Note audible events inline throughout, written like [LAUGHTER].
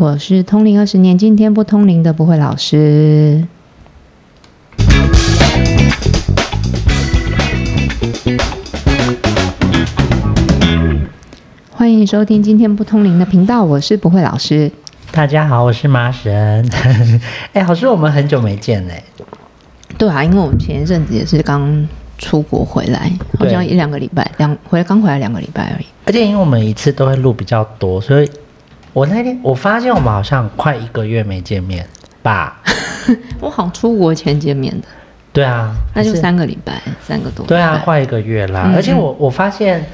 我是通灵二十年，今天不通灵的不会老师。欢迎收听今天不通灵的频道，我是不会老师。大家好，我是麻神。[LAUGHS] 哎，好像我们很久没见嘞。对啊，因为我们前一阵子也是刚出国回来，好像一两个礼拜，两回来刚回来两个礼拜而已。而且因为我们一次都会录比较多，所以我那天我发现我们好像快一个月没见面吧。[LAUGHS] 我好像出国前见面的。对啊，那就三个礼拜，三个多。对啊，快一个月啦。而且我我发现，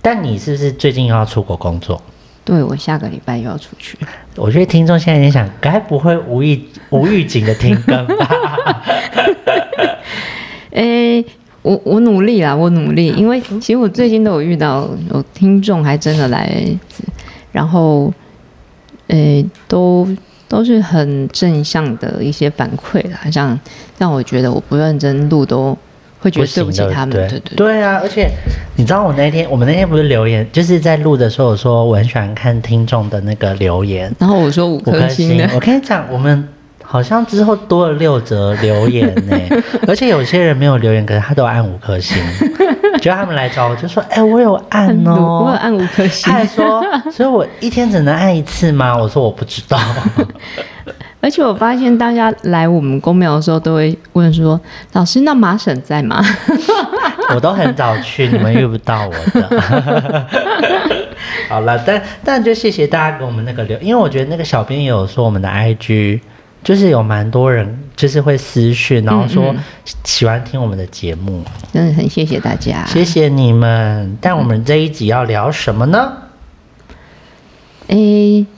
但你是不是最近又要出国工作？对，我下个礼拜又要出去。我觉得听众现在在想，该不会无意无预警的停更吧？[LAUGHS] 哎，我我努力啦，我努力，因为其实我最近都有遇到有听众还真的来，然后，诶，都。都是很正向的一些反馈啦，像让我觉得我不认真录都会觉得对不起他们，对对对啊！而且你知道我那天我们那天不是留言，就是在录的时候我说我很喜欢看听众的那个留言，然后我说五颗星，我跟你讲我们。好像之后多了六则留言呢，[LAUGHS] 而且有些人没有留言，可是他都按五颗星。[LAUGHS] 就他们来找我，就说：“哎，我有按哦，我有按五颗星。”他还说：“ [LAUGHS] 所以我一天只能按一次吗？”我说：“我不知道。[LAUGHS] ”而且我发现大家来我们公庙的时候，都会问说：“老师，那马婶在吗？” [LAUGHS] 我都很早去，你们遇不到我的。好了，但但就谢谢大家给我们那个留，因为我觉得那个小编也有说我们的 IG。就是有蛮多人，就是会私讯，然后说喜欢听我们的节目，真的很谢谢大家，谢谢你们。但我们这一集要聊什么呢？哎，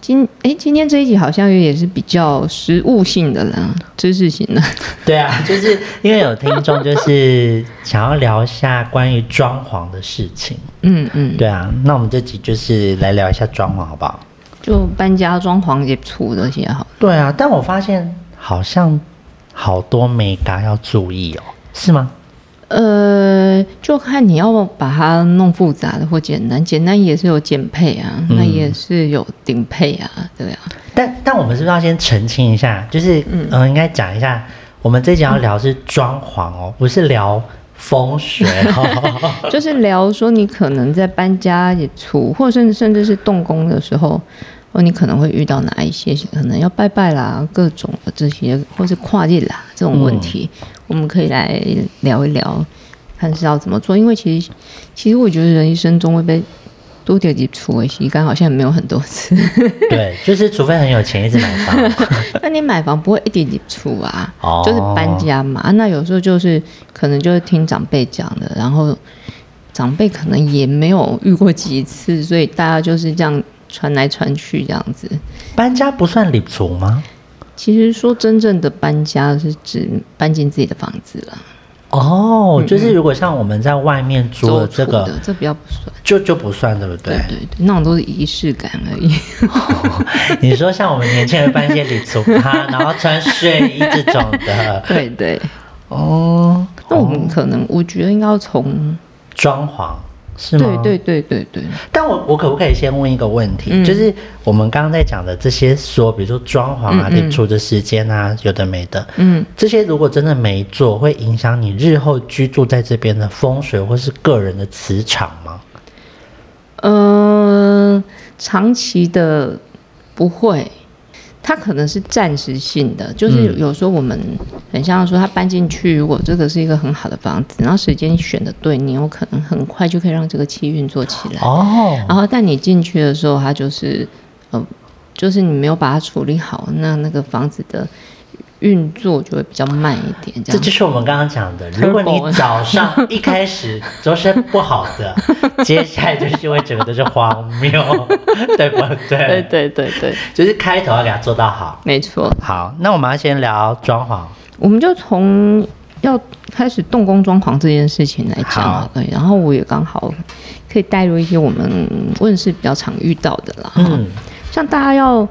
今哎今天这一集好像也是比较实物性的了，知识型的。对啊，就是因为有听众就是想要聊一下关于装潢的事情。嗯嗯，对啊，那我们这集就是来聊一下装潢，好不好？就搬家、装潢也出这些好。对啊，但我发现好像好多美感要注意哦，是吗？呃，就看你要把它弄复杂的或简单，简单也是有简配啊，那也是有顶配啊，对啊。但但我们是不是要先澄清一下？就是嗯，应该讲一下，我们这集要聊是装潢哦，不是聊。风水哦，[LAUGHS] 就是聊说你可能在搬家也出，或者甚至甚至是动工的时候，或你可能会遇到哪一些可能要拜拜啦，各种的这些，或是跨界啦这种问题，我们可以来聊一聊，看是要怎么做。因为其实，其实我觉得人一生中会被。多点几处诶，洗干好像没有很多次。对，[LAUGHS] 就是除非很有钱，一直买房。[LAUGHS] 那你买房不会一点几处啊？哦。就是搬家嘛，那有时候就是可能就是听长辈讲的，然后长辈可能也没有遇过几次，所以大家就是这样传来传去这样子。搬家不算礼俗吗？其实说真正的搬家是指搬进自己的房子了。哦，就是如果像我们在外面租的这个，这比较不算，就就不算，对不对？对对对，那种都是仪式感而已。[LAUGHS] 你说像我们年轻人办一些礼俗哈，然后穿睡衣这种的，[LAUGHS] 对对。哦，那我们可能我觉得应该要从装潢。是吗？对对对对对。但我我可不可以先问一个问题？就是我们刚刚在讲的这些，说比如说装潢啊、你住的时间啊，有的没的，嗯，这些如果真的没做，会影响你日后居住在这边的风水或是个人的磁场吗？嗯，长期的不会。它可能是暂时性的，就是有时候我们很像说他搬进去，如果这个是一个很好的房子，然后时间选的对，你有可能很快就可以让这个气运作起来。哦。然后但你进去的时候，它就是，呃，就是你没有把它处理好，那那个房子的。运作就会比较慢一点，这就是我们刚刚讲的。如果你早上一开始都是不好的，[LAUGHS] 接下来就是会整个都是荒谬，[LAUGHS] 对不对？对对对对，就是开头要给它做到好。没错。好，那我们要先聊装潢。我们就从要开始动工装潢这件事情来讲，对。然后我也刚好可以带入一些我们问世比较常遇到的啦。嗯，像大家要。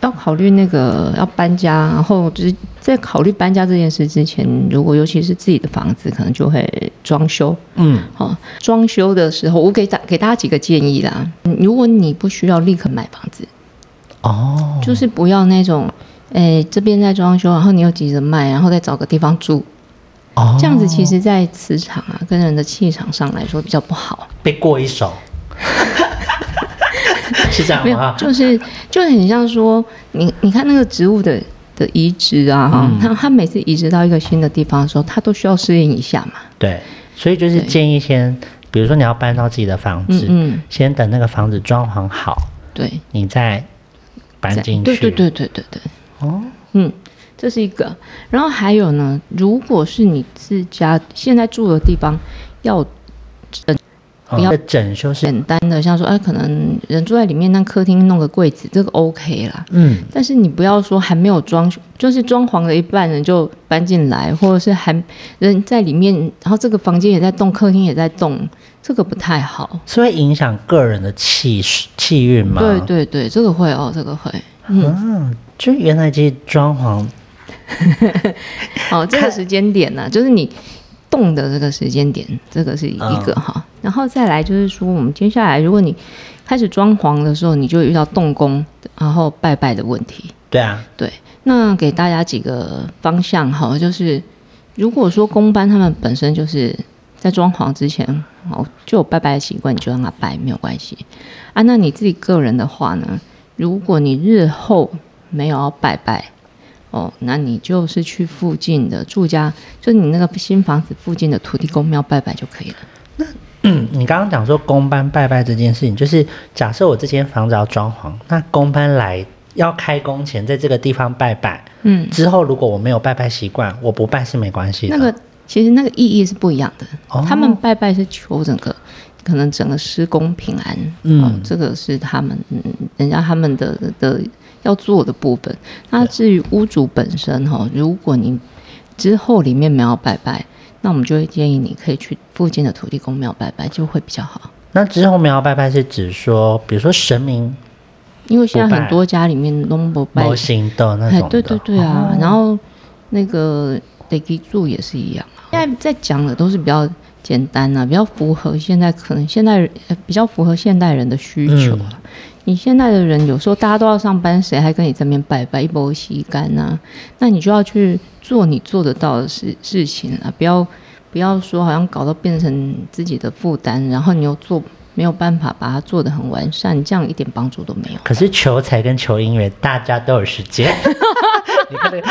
要考虑那个要搬家，然后就是在考虑搬家这件事之前，如果尤其是自己的房子，可能就会装修。嗯，好，装修的时候，我给大给大家几个建议啦。如果你不需要立刻买房子，哦，就是不要那种，诶，这边在装修，然后你又急着卖，然后再找个地方住，哦，这样子其实，在磁场啊，跟人的气场上来说比较不好。被过一手，[LAUGHS] [LAUGHS] 是这样没有吗，？就是就很像说，你你看那个植物的的移植啊，哈、嗯它它每次移植到一个新的地方的时候，它都需要适应一下嘛。对，所以就是建议先，比如说你要搬到自己的房子，嗯嗯，先等那个房子装潢好，对，你再搬进去。对对对对对对，哦，嗯，这是一个。然后还有呢，如果是你自家现在住的地方要不要整修是，简单的，像说，哎、可能人住在里面，那客厅弄个柜子，这个 OK 啦。嗯，但是你不要说还没有装修，就是装潢了一半人就搬进来，或者是还人在里面，然后这个房间也在动，客厅也在动，这个不太好。是会影响个人的气气运吗？对对对，这个会哦，这个会。嗯，嗯，就原来这些装潢，[LAUGHS] 哦，这个时间点呢、就是你动的这个时间点，这个是一嗯个哈。然后再来就是说，我们接下来如果你开始装潢的时候，你就遇到动工，然后拜拜的问题。对啊，对，那给大家几个方向哈，就是如果说公班他们本身就是在装潢之前哦就有拜拜的习惯，你就让他拜没有关系啊。那你自己个人的话呢，如果你日后没有要拜拜哦，那你就是去附近的住家，就你那个新房子附近的土地公庙拜拜就可以了。嗯，你刚刚讲说公班拜拜这件事情，就是假设我这间房子要装潢，那公班来要开工前在这个地方拜拜，嗯，之后如果我没有拜拜习惯，我不拜是没关系的。那个其实那个意义是不一样的。哦他们拜拜是求整个可能整个施工平安，嗯哦，这个是他们嗯人家他们的的要做的部分。那至于屋主本身哈、如果你之后里面没有拜拜，那我们就会建议你可以去附近的土地公庙拜拜，就会比较好。那之后庙拜拜是指说，比如说神明因为现在很多家里面都不拜模型的那种对对对啊，哦然后那个得给住也是一样啊。现在在讲的都是比较简单啊，比较符合现在可能现代比较符合现代人的需求啊。你现在的人有时候大家都要上班，谁还跟你这边拜拜一波洗干呢？那你就要去做你做得到的事事情啊，不要不要说好像搞到变成自己的负担，然后你又做没有办法把它做得很完善，这样一点帮助都没有。可是求财跟求姻缘，大家都有时间。[LAUGHS] 你看那个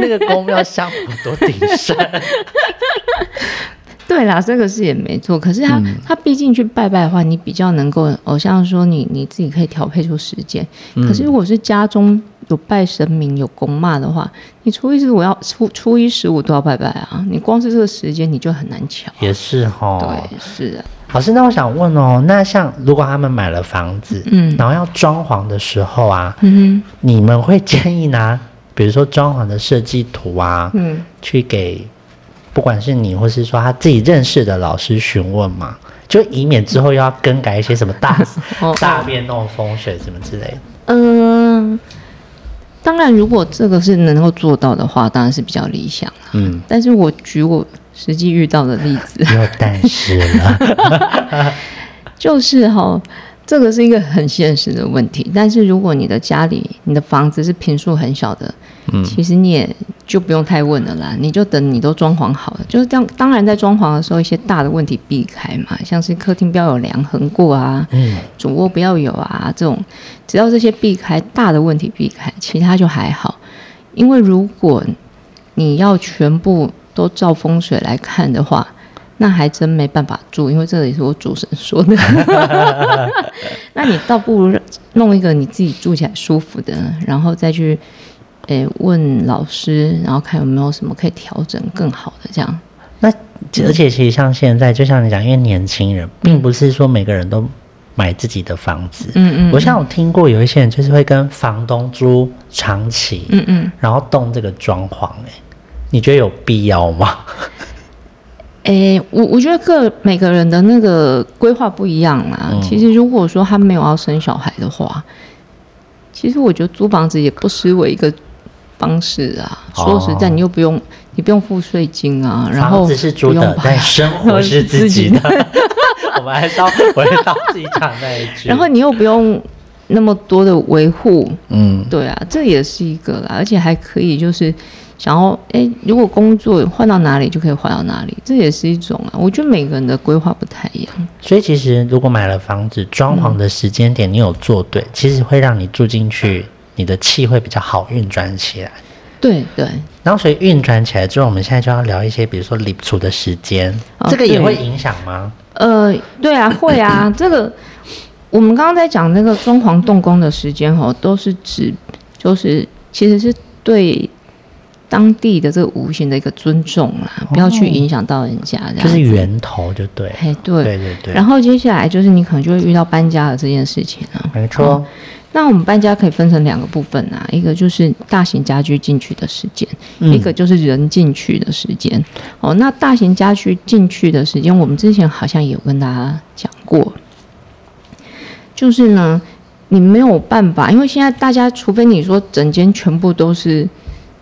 那个宫庙香火多鼎盛，[LAUGHS] 对啦，这个是也没错。可是他、嗯他毕竟去拜拜的话，你比较能够，偶，像说你你自己可以调配出时间。嗯可是如果是家中有拜神明、有公骂的话，你初一十五要初初一十五都要拜拜啊。你光是这个时间你就很难瞧。也是哈。对，是的，老师，那我想问哦，那像如果他们买了房子，嗯然后要装潢的时候啊，嗯你们会建议拿，比如说装潢的设计图啊，嗯，去给不管是你或是说他自己认识的老师询问嘛，就以免之后又要更改一些什么大 [LAUGHS] 哦 [LAUGHS] 大变动风水什么之类的。嗯、当然，如果这个是能够做到的话，当然是比较理想啦。嗯，但是我举我实际遇到的例子，没有但是了。[LAUGHS] 就是哈、这个是一个很现实的问题。但是如果你的家里、你的房子是平数很小的，嗯其实你也就不用太问了啦，你就等你都装潢好了。就是这样当然在装潢的时候，一些大的问题避开嘛，像是客厅不要有梁横过啊，嗯，主卧不要有啊，这种只要这些避开大的问题避开，其他就还好。因为如果你要全部都照风水来看的话，那还真没办法住，因为这个也是我主神说的。[LAUGHS] 那你倒不如弄一个你自己住起来舒服的，然后再去诶、问老师，然后看有没有什么可以调整更好的这样。那而且其实像现在，就像你讲，因为年轻人并不是说每个人都买自己的房子。嗯嗯，我像我听过有一些人就是会跟房东租长期，嗯嗯。然后动这个装潢、欸，你觉得有必要吗？[LAUGHS] 诶，我我觉得各每个人的那个规划不一样啦。嗯其实如果说他没有要生小孩的话，其实我觉得租房子也不失为一个方式啊。哦说实在，你又不用你不用付税金啊，然后房子是租的但生活是自己的。[LAUGHS] [LAUGHS] 我们还是要回到自己讲那一句。然后你又不用那么多的维护，嗯，对啊，这也是一个啦，而且还可以就是想要，哎，如果工作换到哪里就可以换到哪里，这也是一种啊。我觉得每个人的规划不太一样，所以其实如果买了房子，装潢的时间点你有做对，其实会让你住进去，你的气会比较好运转起来。对对，然后所以运转起来之后，我们现在就要聊一些，比如说理储的时间，哦这个也会影响吗？呃，对啊，会啊，[LAUGHS] 这个我们刚刚在讲那个装潢动工的时间哦，都是指就是其实是对当地的这个无形的一个尊重啦，不要去影响到人家，就是源头，就对。哎对。对对对，然后接下来就是你可能就会遇到搬家的这件事情啊。没错，那我们搬家可以分成两个部分啊，一个就是大型家居进去的时间，嗯。一个就是人进去的时间。哦，那大型家居进去的时间，我们之前好像也有跟大家讲过，就是呢，你没有办法，因为现在大家除非你说整间全部都是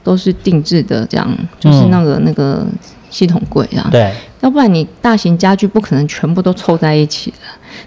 都是定制的，这样就是那个、那个系统柜啊，对，要不然你大型家具不可能全部都凑在一起的。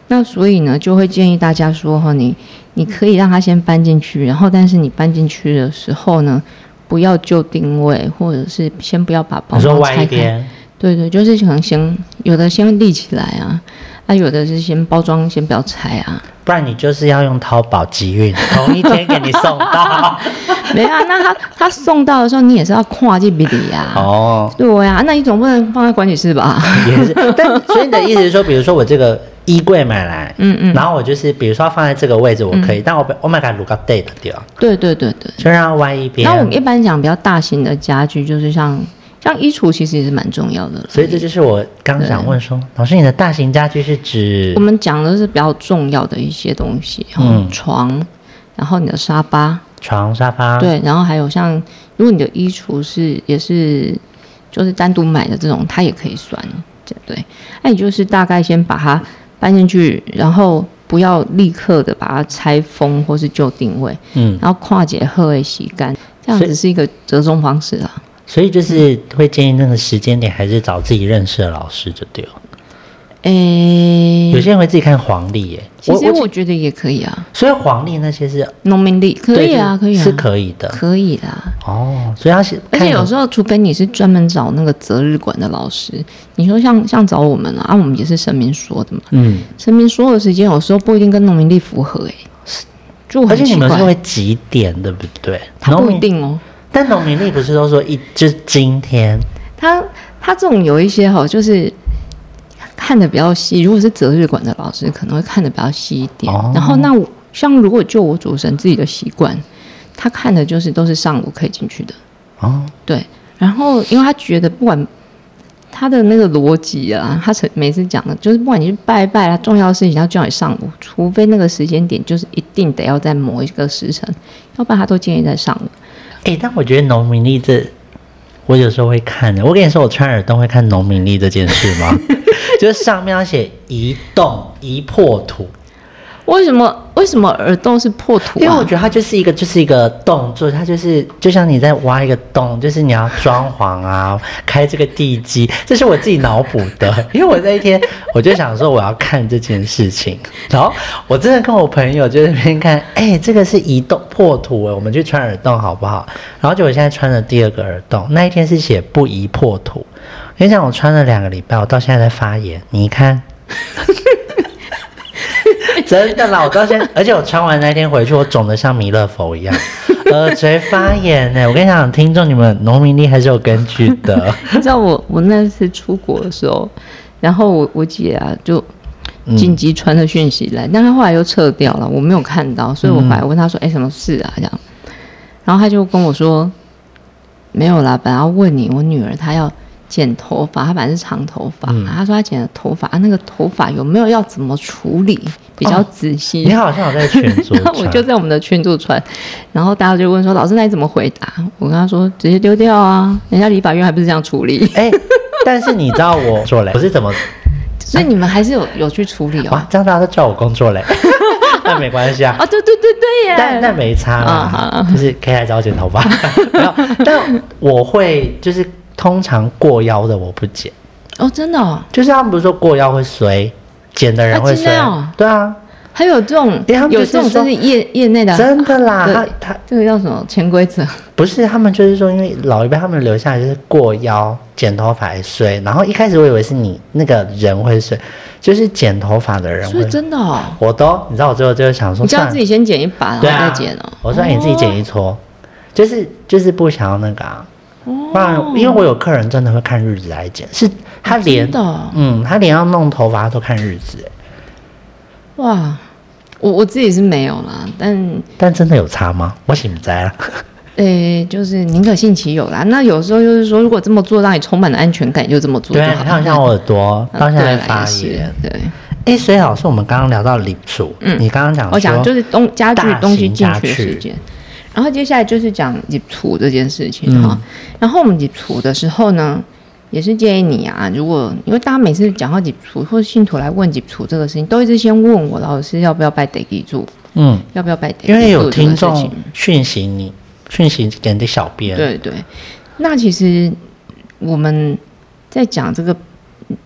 那所以呢，就会建议大家说哈，你你可以让他先搬进去，然后但是你搬进去的时候呢，不要就定位，或者是先不要把包装拆开。对对，就是可能先有的先立起来啊，啊有的是先包装，先不要拆啊。不然你就是要用淘宝集运，[LAUGHS] 同一天给你送到。[LAUGHS] 没啊，那他他送到的时候，你也是要跨进比里呀。哦，对呀、那你总不能放在管理室吧？也是，但所以你的意思是说，比如说我这个衣柜买来，嗯嗯，然后我就是比如说放在这个位置，我可以，但我被 Oh my God，look up date 掉，对对对对。就让它歪一边。那我们一般讲比较大型的家具，就是像像衣橱，其实也是蛮重要的。所以这就是我刚想问说，老师，你的大型家具是指我们讲的是比较重要的一些东西，嗯嗯，床，然后你的沙发，床、沙发？，对，然后还有像如果你的衣橱是也是就是单独买的这种，它也可以算，对对。那你就是大概先把它搬进去，然后不要立刻的把它拆封或是就定位，嗯，然后跨界后位洗干，这样子是一个折中方式啊。所以就是会建议那个时间点还是找自己认识的老师就对了。诶、有些人会自己看黄历耶，其实我我觉得也可以啊，所以黄历那些是农民历可以啊，可以啊，是可以的。可以啦。哦，所以他是而且有时候，除非你是专门找那个择日馆的老师，你说像像找我们啊，啊，我们也是神明说的嘛，嗯，神明说的时间有时候不一定跟农民历符合、欸，就而且你们是。会几点，对不对？它不一，定哦，但农民历不是都说一就是今天，他他这种有一些哈，就是看的比较细。如果是择日馆的老师，可能会看的比较细一点。哦然后那我像如果就我主神自己的习惯，他看的就是都是上午可以进去的。哦，对，然后因为他觉得不管他的那个逻辑啊，他每每次讲的就是不管你去拜拜啊，重要的事情他叫你上午，除非那个时间点就是一定得要在某一个时辰，要不然他都建议在上午。哎、但我觉得农民历这，我有时候会看的。我跟你说，我穿耳洞会看农民历这件事吗？[LAUGHS] 就是上面要写移动移破土，为什么为什么耳洞是破土、因为我觉得它就是一个就是一个动作，它就是就像你在挖一个洞，就是你要装潢啊，[LAUGHS] 开这个地基，这是我自己脑补的。[LAUGHS] 因为我那一天我就想说我要看这件事情，然后我真的跟我朋友就在那边看，哎、这个是移动破土哎，我们去穿耳洞好不好？然后就我现在穿了第二个耳洞，那一天是写不宜破土。你讲，我穿了两个礼拜，我到现在在发炎，你看。[LAUGHS] 真的啦，我到现在，[LAUGHS] 而且我穿完那天回去，我肿得像弥勒佛一样，[LAUGHS] 耳垂发炎呢。我跟你讲，听众你们农民力还是有根据的。[LAUGHS] 你知道我我那次出国的时候，然后我我姐啊就嗯紧急传了讯息来，但她后来又撤掉了，我没有看到，所以我后来问她说：“哎、什么事啊？”这样，然后她就跟我说：“没有啦，本来要问你，我女儿她要剪头发，他本来是长头发，嗯他说他剪的头发，啊那个头发有没有要怎么处理，比较仔细。你好像有在群组然后我就在我们的群组传，然后大家就问说：“老师，那你怎么回答？”我跟他说：“直接丢掉啊，人家理法院还不是这样处理。哎、但是你知道我做嘞，我是怎么 [LAUGHS] ”所以你们还是有有去处理哦哇？。这样大家都叫我工作嘞，[LAUGHS] 那没关系啊。啊，[LAUGHS] 对对对对耶！但那没差啦，啊好就是可以来找我剪头发。没有，但我会就是通常过腰的我不剪，哦，真的哦，就是他们不是说过腰会衰，剪的人会啊真衰，的哦对啊。还有这种他们就是说有这种真是业业内的，真的啦，对他他这个叫什么潜规则？不是他们就是说，因为老一辈他们留下来就是过腰剪头发还睡，然后一开始我以为是你那个人会睡，就是剪头发的人所以会。真的哦，我都你知道，我最后就是想说，你叫自己先剪一把，然后再剪哦。我说、哎你自己剪一撮，就是就是不想要那个啊，哦，不然因为我有客人真的会看日子来剪，是他连、嗯，他连要弄头发都看日子，哎哇，我我自己是没有啦，但但真的有差吗？我醒不在了。[LAUGHS] 诶、就是宁可信其有啦。那有时候就是说，如果这么做让你充满了安全感，你就这么做对好。你看像我耳朵嗯到现在发炎。对，哎，所以老师，我们刚刚聊到礼数，嗯你刚刚讲我讲就是东家具东西型家进去的时间，然后接下来就是讲解除这件事情嗯。哈、然后我们解除的时候呢，也是建议你啊，如果因为大家每次讲到解除或者信徒来问解除这个事情，都一直先问我老师要不要拜得记住，嗯，要不要拜得记住因为有听众情讯息你，讯息给你的小编，，对对，那其实我们在讲这个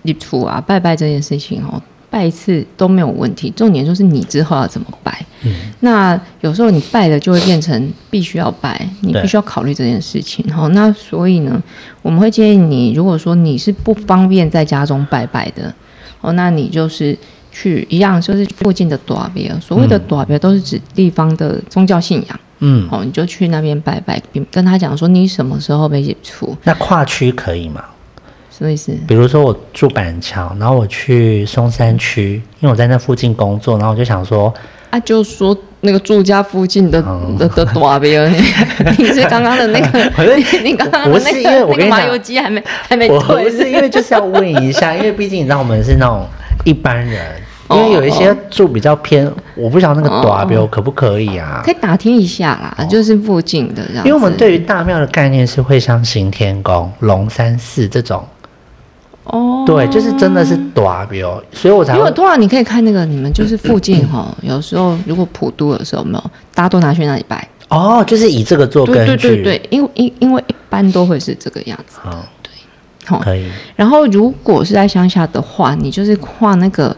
礼处啊、拜拜这件事情哦，拜一次都没有问题，重点就是你之后要怎么拜。嗯，那有时候你拜了就会变成必须要拜，你必须要考虑这件事情。好，那所以呢，我们会建议你，如果说你是不方便在家中拜拜的，哦，那你就是去一样，就是附近的短别。所谓的嗯短别都是指地方的宗教信仰。嗯，哦，你就去那边拜拜，并跟他讲说你什么时候被解除，那跨区可以吗？什么意思？比如说我住板桥，然后我去松山区，因为我在那附近工作，然后我就想说，啊，就说那个住家附近的、哦的的短别，你 [LAUGHS] 你是刚刚的那个，[LAUGHS] 你你刚刚的不是因那个那个麻为我跟你讲油鸡还没还没我退，不是因为就是要问一下，[LAUGHS] 因为毕竟你知道我们是那种一般人，因为有一些住比较偏，我不晓得那个短标可不可以啊可？以打听一下啦，就是附近的这样。因为我们对于大庙的概念是会像行天宫、龙山寺这种，哦，对，就是真的是短标，所以我才因为通常你可以看那个你们就是附近哈，有时候如果普渡的时候有没有，大家都拿去那里拜。哦，就是以这个做对对根据，对对，因为因因为一般都会是这个样子。好，好，可以，然后如果是在乡下的话，你就是画那个，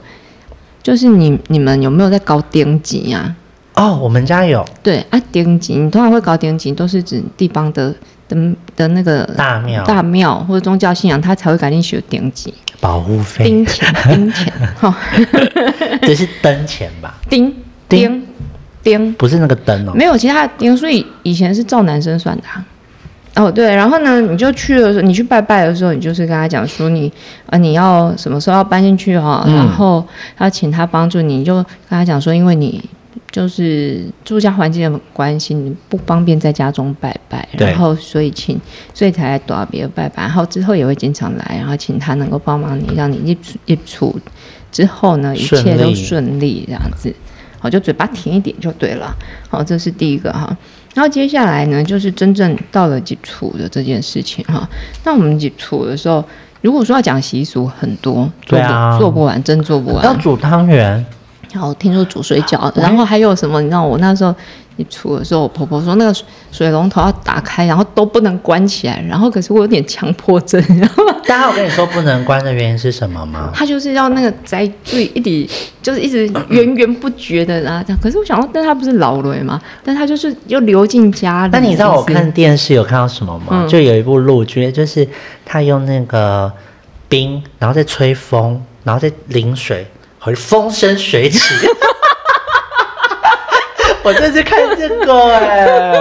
就是你你们有没有在搞丁级呀？哦，我们家有。对啊，丁级你通常会搞丁级，都是指地方的的的那个大庙。大庙或者宗教信仰，他才会赶紧学顶级，保护费，丁钱 [LAUGHS] 丁钱，哈，这是灯钱吧？丁丁丁，不是那个灯哦，没有其他的丁，所以以前是照男生算的、啊。哦，对，然后呢，你就去的时候，你去拜拜的时候，你就是跟他讲说你，呃，你要什么时候要搬进去哈、嗯。然后要请他帮助你，你就跟他讲说，因为你就是住家环境的关系，你不方便在家中拜拜，然后所以请，所以才来多别拜拜，然后之后也会经常来，然后请他能够帮忙你，让你一一处之后呢，一切都顺利这样子。好，就嘴巴甜一点就对了。好，这是第一个哈。然后接下来呢，就是真正到了解除的这件事情哈。那我们解除的时候，如果说要讲习俗很多，做不、对啊做不完，真做不完。要煮汤圆，然后听说煮水饺，然后还有什么？你知道我那时候一煮的时候，我婆婆说那个水龙头要打开，然后都不能关起来。然后可是我有点强迫症，你知道吗？大家我跟你说不能关的原因是什么吗？他就是要那个在注意一直就是一直源源不绝的啊 [COUGHS] 这样。可是我想说，但他不是老了嘛？但他就是又流进家里。那你知道我看电视有看到什么吗？嗯就有一部陆剧，就是他用那个冰，然后再吹风，然后再淋水，会风生水起。[LAUGHS] 我这次看这个哎、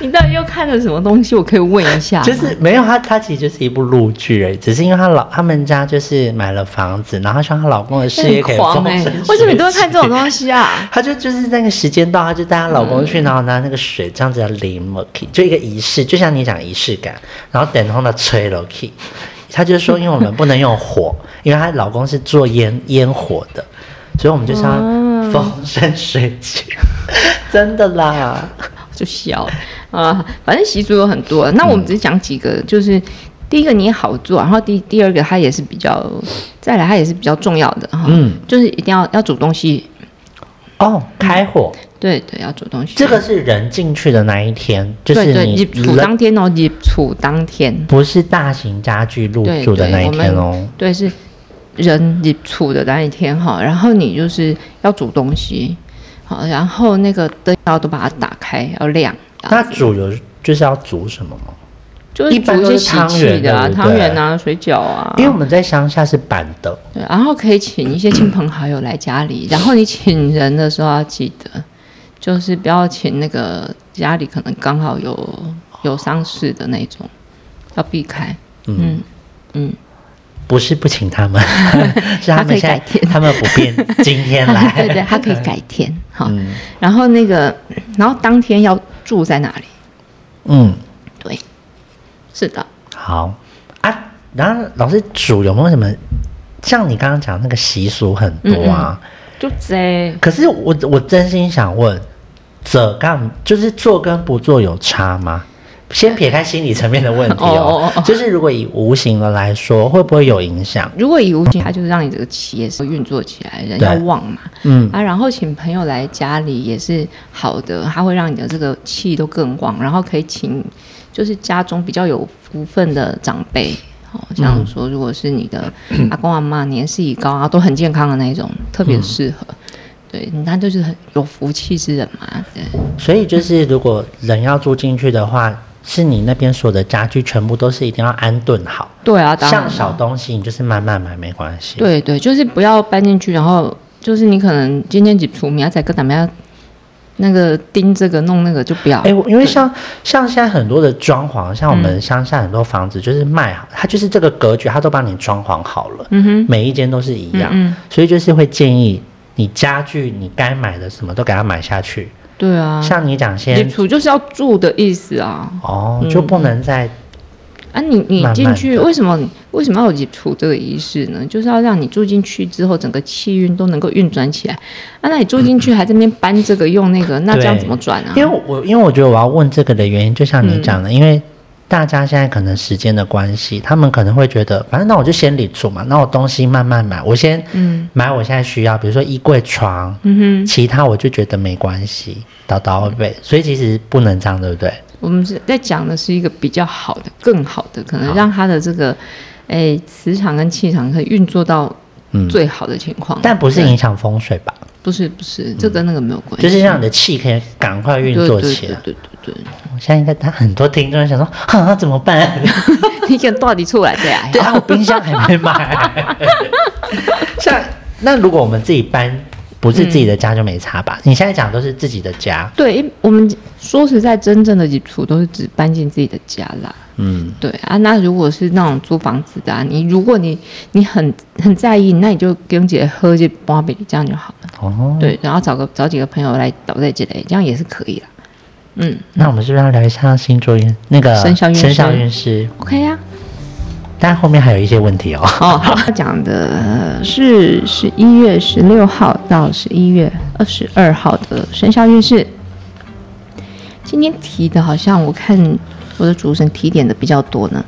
你到底又看了什么东西？我可以问一下。就是没有他，他其实就是一部录剧而已，只是因为他老他们家就是买了房子，然后希望她老公的事业可以风生水起。为什么你都会看这种东西啊？她就就是那个时间到，她就带她老公去，然后拿那个水这样子淋就一个仪式，就像你讲仪式感，然后等同的吹落去。她就说，因为我们不能用火，[LAUGHS] 因为她老公是做烟烟火的，所以我们就是要哦。风生水起，[LAUGHS] 真的啦。[LAUGHS] 就笑。啊，反正习俗有很多，那我们只是讲几个，就是第一个你也好做，然后第第二个它也是比较，再来它也是比较重要的哈，嗯。就是一定要要煮东西，哦，开火，对对，要煮东西。这个是人进去的那一天，就是你你煮当天哦，你煮当天，不是大型家具入住的那一天哦。对是人你处的那一天哈，然后你就是要煮东西，好，然后那个灯要都把它打开，要亮。那煮有就是要煮什么吗？就是煮一些喜气的啊，汤圆啊，水饺啊。因为我们在乡下是板的，对，然后可以请一些亲朋好友来家里，然后你请人的时候要记得，就是不要请那个家里可能刚好有有丧事的那种，要避开。嗯嗯。不是不请他们，[LAUGHS] 是他们改天，他们不便 [LAUGHS] 今天来。对对，他可以改天哈。然后那个，然后当天要住在哪里？嗯，对，是的。好啊，然后老师煮有没有什么？像你刚刚讲那个习俗很多啊，就这。可是我我真心想问，这干就是做跟不做有差吗？先撇开心理层面的问题哦，就是如果以无形的来说，会不会有影响？如果以无形，它就是让你这个企业是运作起来，人要旺嘛，嗯。啊，然后请朋友来家里也是好的，它会让你的这个气都更旺，然后可以请就是家中比较有福分的长辈，哦，像说如果是你的阿公阿妈年事已高啊，都很健康的那一种，特别适合，对，他就是很有福气之人嘛，对。所以就是如果人要住进去的话。是你那边所有的家具全部都是一定要安顿好。对啊，像小东西你就是慢慢买没关系。对对，就是不要搬进去，然后就是你可能今天几出明仔跟咱们要那个钉这个弄那个就不要。哎，因为像像现在很多的装潢，像我们乡下很多房子就是卖好，它就是这个格局，它都帮你装潢好了。嗯哼，每一间都是一样，嗯，所以就是会建议你家具你该买的什么都给它买下去。对啊，像你讲先，住就是要住的意思啊。哦，就不能再啊，你你进去为什么为什么要有处这个仪式呢？就是要让你住进去之后，整个气运都能够运转起来。啊，那你住进去还在那边搬这个用那个，那这样怎么转啊？因为我因为我觉得我要问这个的原因，就像你讲的，因为。大家现在可能时间的关系，他们可能会觉得，反正那我就先理住嘛，那我东西慢慢买，我先买我现在需要，比如说衣柜、床，嗯哼，其他我就觉得没关系，倒倒背，所以其实不能这样，对不对？我们是在讲的是一个比较好的、更好的，可能让他的这个，哎，磁场跟气场可以运作到最好的情况，但不是影响风水吧？不是不是，这跟那个没有关系，就是让你的气可以赶快运作起来。对对在应该他很多听众想说，哈怎么办？[LAUGHS] 你看到底出来的呀？[LAUGHS] 对啊，我冰箱还没买。[LAUGHS] 像那如果我们自己搬。不是自己的家就没差吧？你现在讲都是自己的家。对，我们说实在，真正的基础都是只搬进自己的家啦。嗯，对啊。那如果是那种租房子的，你如果你你很很在意，那你就跟姐喝这包比这样就好了。哦。对，然后找个找几个朋友来倒在这里，这样也是可以的。嗯，那我们是不是要聊一下星座运那个生肖生肖运势？OK 呀。但后面还有一些问题哦。哦，他讲的是十一月十六号到十一月二十二号的生肖运势。今天提的好像我看我的主持人提点的比较多呢。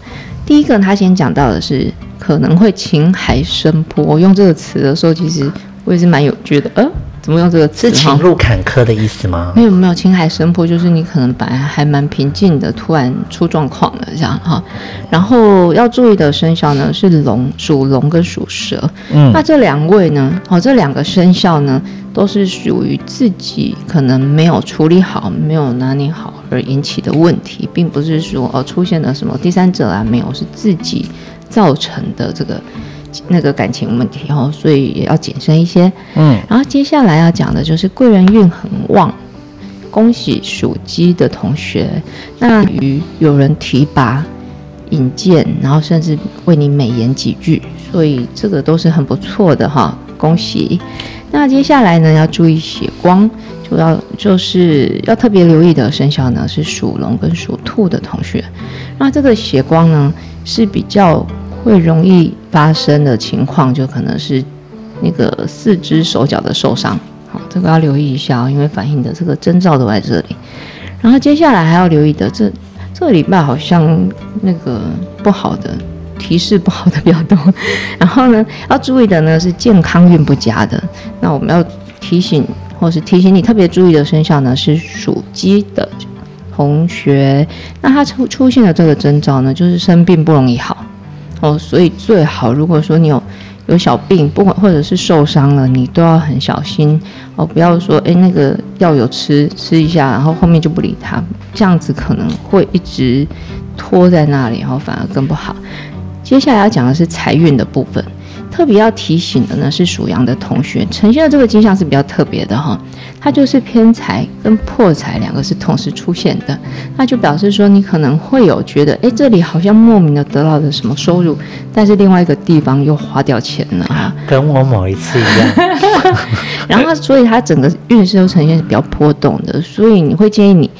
第一个，他先讲到的是可能会情海深波。我用这个词的时候，其实我也是蛮有觉得，呃。怎么用这个词？是情路坎坷的意思吗？没有没有，情海神婆就是你可能本来还蛮平静的，突然出状况了这样哈。然后要注意的生肖呢是龙、属龙跟属蛇。嗯，那这两位呢，哦，这两个生肖呢都是属于自己可能没有处理好、没有拿捏好而引起的问题，并不是说哦出现了什么第三者啊，没有，是自己造成的这个。那个感情问题哦，所以也要谨慎一些。嗯，然后接下来要讲的就是贵人运很旺，恭喜属鸡的同学。那与有人提拔、引荐，然后甚至为你美言几句，所以这个都是很不错的哈，恭喜。那接下来呢，要注意血光，就要就是要特别留意的生肖呢是属龙跟属兔的同学。那这个血光呢是比较。会容易发生的情况，就可能是那个四肢手脚的受伤，好，这个要留意一下哦，因为反映的这个征兆都在这里。然后接下来还要留意的，这这个礼拜好像那个不好的提示不好的比较多。[LAUGHS] 然后呢，要注意的呢是健康运不佳的。那我们要提醒或是提醒你特别注意的生肖呢是属鸡的同学。那他出出现的这个征兆呢，就是生病不容易好。哦，所以最好如果说你有有小病，不管或者是受伤了，你都要很小心哦，不要说哎那个药有吃吃一下，然后后面就不理他，这样子可能会一直拖在那里，然后反而更不好。接下来要讲的是财运的部分。特别要提醒的呢，是属羊的同学呈现的这个迹象是比较特别的哈，它就是偏财跟破财两个是同时出现的，那就表示说你可能会有觉得，哎，这里好像莫名的得到了什么收入，但是另外一个地方又花掉钱了哈，[LAUGHS] 跟我某一次一样，然后所以它整个运势都呈现是比较波动的，所以你会建议你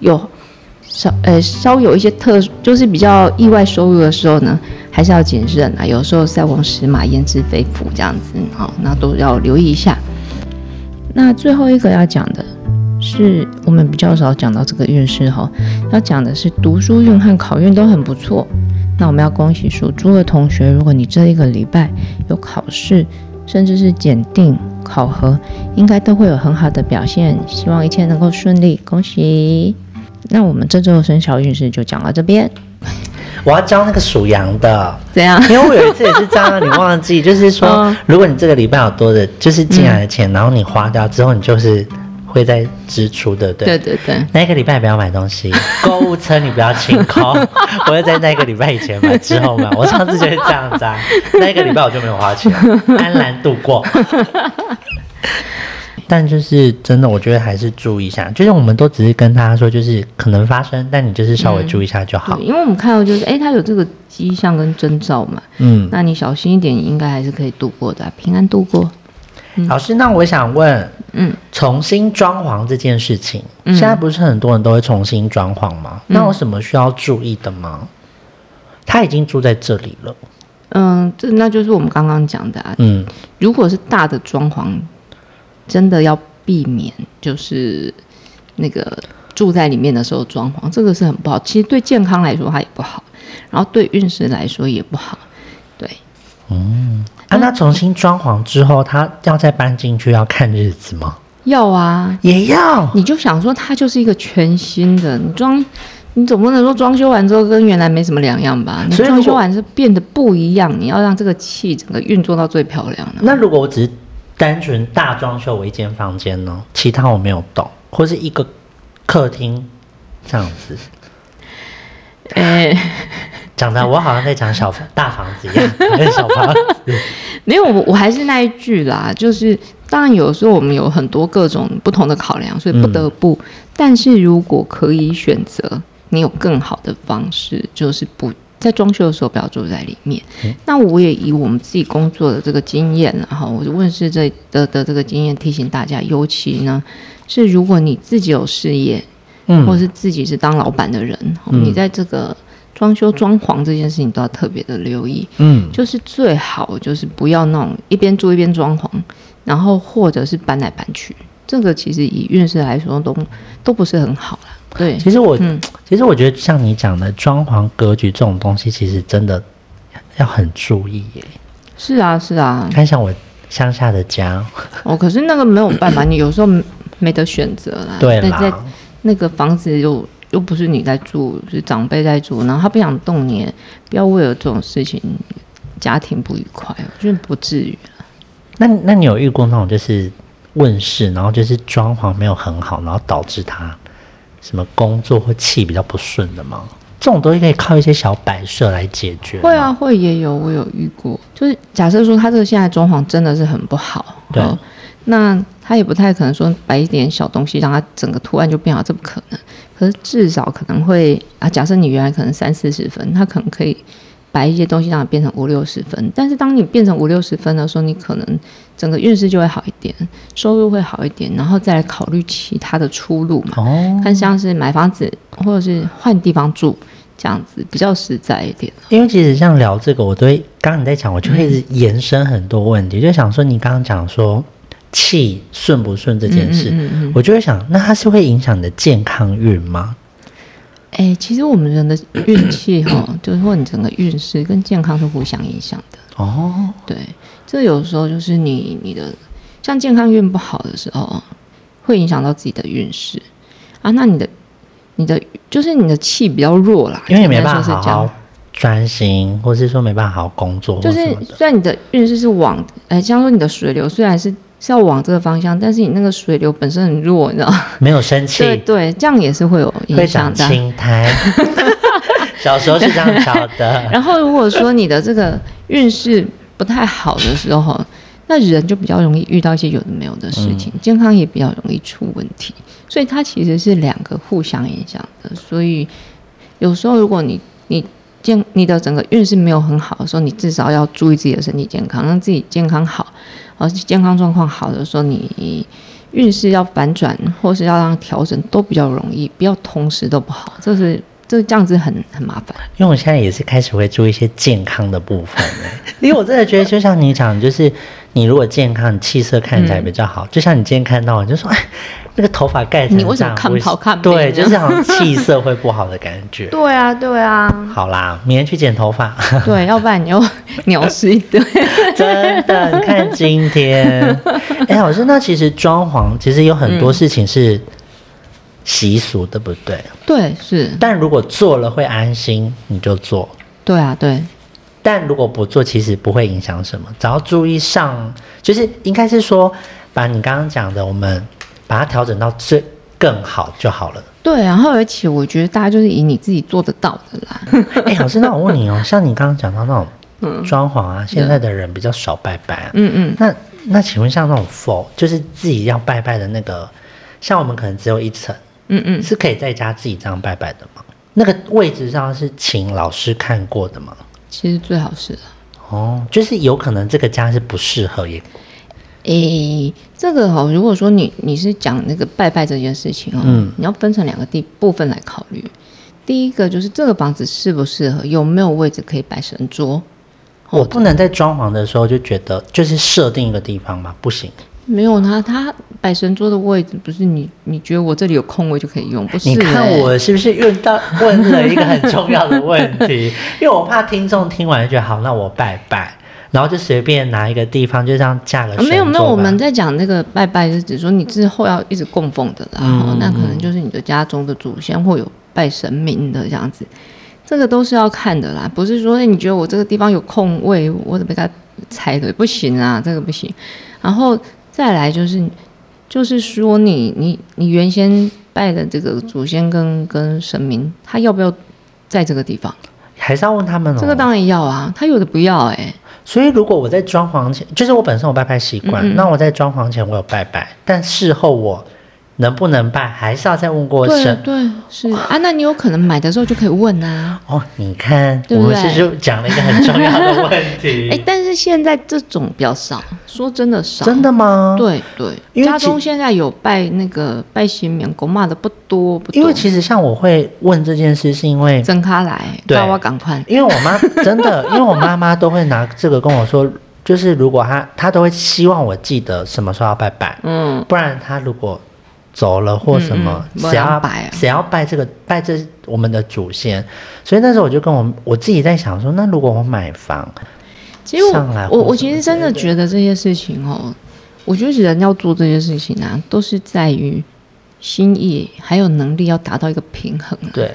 有。稍呃稍有一些特，就是比较意外收入的时候呢，还是要谨慎啊。有时候塞翁失马焉知非福这样子，好，那都要留意一下。那最后一个要讲的是，我们比较少讲到这个运势哈，要讲的是读书运和考运都很不错。那我们要恭喜属猪的同学，如果你这一个礼拜有考试，甚至是检定考核，应该都会有很好的表现。希望一切能够顺利，恭喜。那我们这周的生肖运势就讲到这边。我要教那个属羊的，怎样？因为我有一次也是这样，你忘记，就是说，[LAUGHS] 如果你这个礼拜有多的，就是进来的钱，然后你花掉之后，你就是会在支出的，对对对。那个礼拜不要买东西，[LAUGHS] 购物车你不要清空。我会在那个礼拜以前买，之后买。我上次就是这样子啊，那个礼拜我就没有花钱，安然度过。[LAUGHS] 但就是真的，我觉得还是注意一下。就是我们都只是跟他说，就是可能发生，但你就是稍微注意一下就好。因为我们看到就是，哎，他有这个迹象跟征兆嘛。嗯。那你小心一点，应该还是可以度过的，平安度过。老师，那我想问，嗯，重新装潢这件事情，现在不是很多人都会重新装潢吗？那有什么需要注意的吗？他已经住在这里了。嗯，这那就是我们刚刚讲的啊。嗯。如果是大的装潢。真的要避免，就是那个住在里面的时候装潢，这个是很不好。其实对健康来说它也不好，然后对运势来说也不好。对，嗯，啊，那重新装潢之后，他要再搬进去要看日子吗？要啊，也要。你就想说，它就是一个全新的，你装，你总不能说装修完之后跟原来没什么两样吧？你装修完是变得不一样，你要让这个气整个运作到最漂亮的。那如果我只是。单纯大装修我一间房间呢，其他我没有动，或是一个客厅这样子。哎，讲的我好像在讲小 [LAUGHS] 大房子一样，小房子。没有，我我还是那一句啦，就是当然有时候我们有很多各种不同的考量，所以不得不。但是如果可以选择，你有更好的方式，就是不。在装修的时候不要住在里面。那我也以我们自己工作的这个经验，然后我就问世这的的这个经验提醒大家，尤其呢是如果你自己有事业，嗯，或是自己是当老板的人，你在这个装修装潢这件事情都要特别的留意。嗯，就是最好就是不要那种一边住一边装潢，然后或者是搬来搬去，这个其实以运势来说都都不是很好了。对，其实我，其实我觉得像你讲的装潢格局这种东西，其实真的要很注意耶。是啊，是啊。看像我乡下的家，哦，可是那个没有办法，你有时候没得选择啦。对啦。在那个房子又又不是你在住，是长辈在住，然后他不想动你，不要为了这种事情家庭不愉快，我觉得不至于那那你有遇过那种就是问世，然后就是装潢没有很好，然后导致他？什么工作或气比较不顺的吗？这种东西可以靠一些小摆设来解决。会啊，会也有，我有遇过。就是假设说他这个现在装潢真的是很不好，对，那他也不太可能说摆一点小东西让他整个图案就变好，这不可能。可是至少可能会啊，假设你原来可能三四十分，他可能可以。摆一些东西让它变成五六十分，但是当你变成五六十分的时候，你可能整个运势就会好一点，收入会好一点，然后再来考虑其他的出路嘛。哦，看像是买房子或者是换地方住这样子比较实在一点。因为其实像聊这个，我都会刚刚你在讲，我就会延伸很多问题，就想说你刚刚讲说气顺不顺这件事，我就会想，那它是会影响你的健康运吗？哎，其实我们人的运气哈，[COUGHS] 就是说你整个运势跟健康是互相影响的哦。对，这有时候就是你你的像健康运不好的时候，会影响到自己的运势啊。那你的你的就是你的气比较弱啦，因为你没办法好好专心，或是说没办法好好工作，就是虽然你的运势是往，哎，像说你的水流虽然是是要往这个方向，但是你那个水流本身很弱，你知道吗？没有生气，对对，这样也是会有影响的。青苔，[LAUGHS] 小时候是这样教的。[LAUGHS] 然后如果说你的这个运势不太好的时候，那人就比较容易遇到一些有的没有的事情，健康也比较容易出问题。所以它其实是两个互相影响的。所以有时候如果你你健你的整个运势没有很好的时候，你至少要注意自己的身体健康，让自己健康好，而且健康状况好的时候，你运势要反转或是要让调整都比较容易，不要同时都不好，这是这这样子很很麻烦。因为我现在也是开始会注意一些健康的部分，[LAUGHS] 因为我真的觉得就像你讲，就是你如果健康，你气色看起来比较好，就像你今天看到，就说哎。那个头发盖成这样，你为什么看不好看？对，就是好像气色会不好的感觉。对啊，对啊。好啦，明天去剪头发。对，要不然你又鸟事一堆。[LAUGHS] 真的，你看今天，[LAUGHS] 哎，老师，那其实装潢其实有很多事情是习俗，对不对？对，是。但如果做了会安心，你就做。对啊，对。但如果不做，其实不会影响什么，只要注意上，就是应该是说，把你刚刚讲的我们。把它调整到最更好就好了。对，然后而且我觉得大家就是以你自己做得到的啦。哎，老师，那我问你哦，像你刚刚讲到那种 [LAUGHS] 装潢啊，现在的人比较少拜拜啊。嗯嗯。那那请问像那种佛，就是自己要拜拜的那个，像我们可能只有一层，嗯嗯，是可以在家自己这样拜拜的吗？那个位置上是请老师看过的吗？其实最好是的。哦，就是有可能这个家是不适合也。诶，这个哈，如果说你你是讲那个拜拜这件事情哦，嗯，你要分成两个地部分来考虑。第一个就是这个房子适不适合，有没有位置可以摆神桌。我不能在装潢的时候就觉得就是设定一个地方嘛？不行。没有他，他摆神桌的位置不是你你觉得我这里有空位就可以用？不是？你看我是不是问到问了一个很重要的问题？[LAUGHS] 因为我怕听众听完就觉得好，那我拜拜。然后就随便拿一个地方，就这样架个。没有没有，我们在讲那个拜拜，是指说你之后要一直供奉的啦。嗯。那可能就是你的家中的祖先或有拜神明的这样子，这个都是要看的啦。不是说你觉得我这个地方有空位，我得被他拆了不行啊，这个不行。然后再来就是，就是说你你你原先拜的这个祖先跟跟神明，他要不要在这个地方？还是要问他们哦。这个当然要啊，他有的不要哎。所以，如果我在装潢前，就是我本身有拜拜习惯，那我在装潢前我有拜拜，但事后我能不能拜，还是要再问过神。对，是啊，那你有可能买的时候就可以问啊。哦，你看，我们是就讲了一个很重要的问题。[LAUGHS] 哎，但是现在这种比较少，说真的少。真的吗？对对，家中现在有拜那个拜新棉狗骂的不多不多。因为其实像我会问这件事，是因为真卡来，对，我赶快。因为我妈真的，[LAUGHS] 因为我妈妈都会拿这个跟我说，就是如果她她都会希望我记得什么时候要拜拜，嗯，不然她如果。走了或什么，谁要拜谁要拜这个拜这我们的祖先，所以那时候我就跟我我自己在想说，那如果我买房，其实我我我其实真的觉得这些事情哦，我觉得人要做这些事情啊，都是在于心意还有能力要达到一个平衡。对，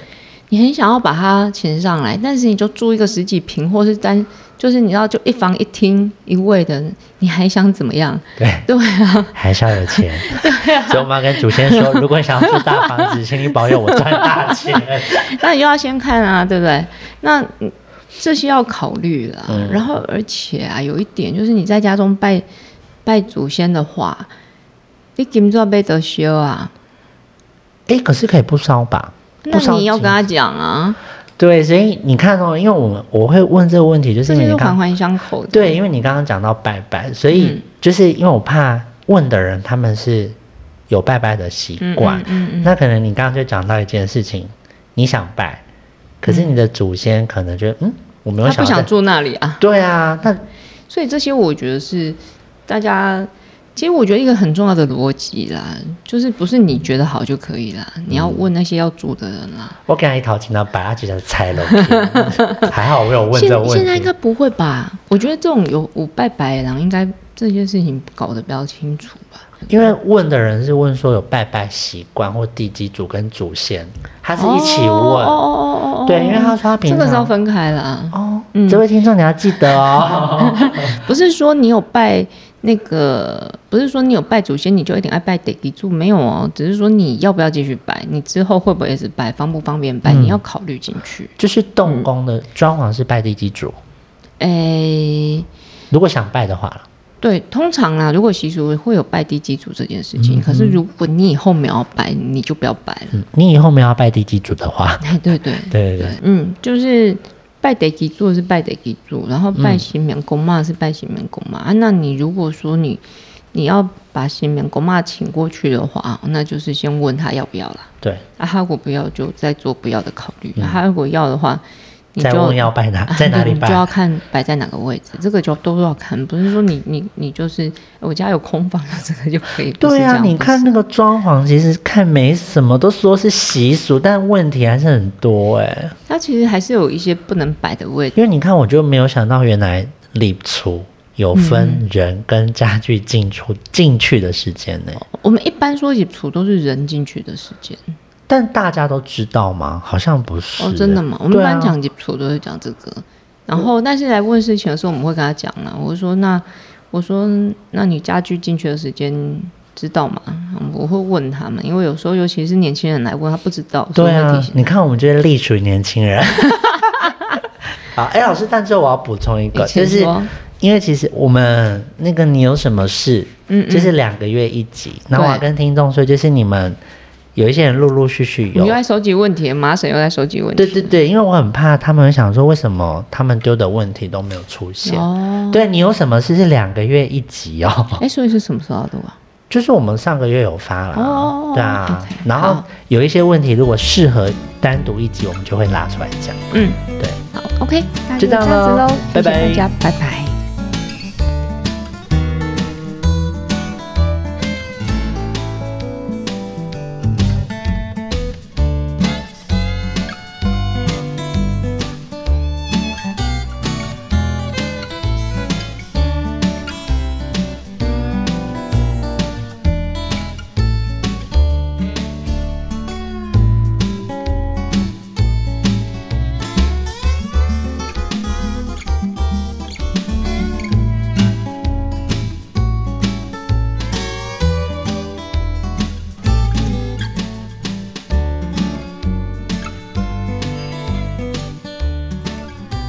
你很想要把它请上来，但是你就租一个十几平，或是单。就是你知道，就一房一厅一卫的，你还想怎么样？对对啊，还是要有钱。对啊，所以我们要跟祖先说，[LAUGHS] 如果你想要住大房子，请你保佑我赚大钱。[LAUGHS] 那你又要先看啊，对不对？那这些要考虑了。然后，而且啊，有一点就是你在家中拜拜祖先的话，你金要被得修啊。哎，可是可以不烧吧？那你要跟他讲啊。对，所以你看哦，因为我们我会问这个问题，就是因为你环环相扣。对，因为你刚刚讲到拜拜，所以就是因为我怕问的人他们是有拜拜的习惯，嗯嗯，那可能你刚刚就讲到一件事情，你想拜，可是你的祖先可能觉得，嗯，我没有想不想住那里啊？对啊，那所以这些我觉得是大家。其实我觉得一个很重要的逻辑啦，就是不是你觉得好就可以啦，你要问那些要做的人啦。我给他一套钱，然后把他就像拆了。还好我有问这个问题。现在应该不会吧？我觉得这种有我拜白狼，应该这些事情搞得比较清楚吧。因为问的人是问说有拜拜习惯或地基主跟祖先，他是一起问。哦哦哦哦哦，对，因为他说他平常这个是要分开啦。哦，嗯这位听众你要记得哦。[LAUGHS] [LAUGHS] 不是说你有拜那个，不是说你有拜祖先你就一定爱拜地基主，没有哦，只是说你要不要继续拜，你之后会不会一直拜，方不方便拜，嗯你要考虑进去。就是动工的装潢是拜地基主，诶、如果想拜的话啦。对，通常啊，如果习俗会有拜地基主这件事情，嗯可是如果你以后没有拜，你就不要拜了。嗯，你以后没有拜地基主的话，[LAUGHS] 哎，对对对对对，嗯，就是拜得基柱是拜得基柱，然后拜嗯新棉公妈是拜新棉公妈、啊。那你如果说你你要把新棉公妈请过去的话，那就是先问他要不要啦。对，啊，他如果不要，就再做不要的考虑。啊他如果要的话，再问要摆哪，啊 [LAUGHS] 在哪里摆你就要？看摆在哪个位置，这个就都要看，不是说你你你就是我家有空房，[LAUGHS] 这个就可以。对啊，你看那个装潢，其实看没什么，都说是习俗，但问题还是很多哎、它其实还是有一些不能摆的位置。因为你看，我就没有想到原来礼厨有分人跟家具进出进去的时间呢、我们一般说演出都是人进去的时间但大家都知道吗？好像不是、哦，真的吗？我们一对啊般讲演出都是讲这个，然后但是来问事情的时候，我们会跟他讲了。我说那我说那你家具进去的时间知道吗？我会问他们，因为有时候尤其是年轻人来问，他不知道，对啊你看我们这些隶属于年轻人。[LAUGHS] 好，哎、老师，但最后我要补充一个，就是说因为其实我们那个你有什么事，嗯嗯就是两个月一集，然后我要跟听众说，就是你们有一些人陆陆续续有你又，在收集问题，麻省又在收集问题。对对对，因为我很怕他们会想说，为什么他们丢的问题都没有出现？哦，对你有什么事是两个月一集哦？哎，所以是什么时候要录啊？就是我们上个月有发了，哦对啊然后有一些问题如果适合单独一集，我们就会拉出来讲。嗯，对，好，OK，那就这样子喽，拜拜大家，拜拜。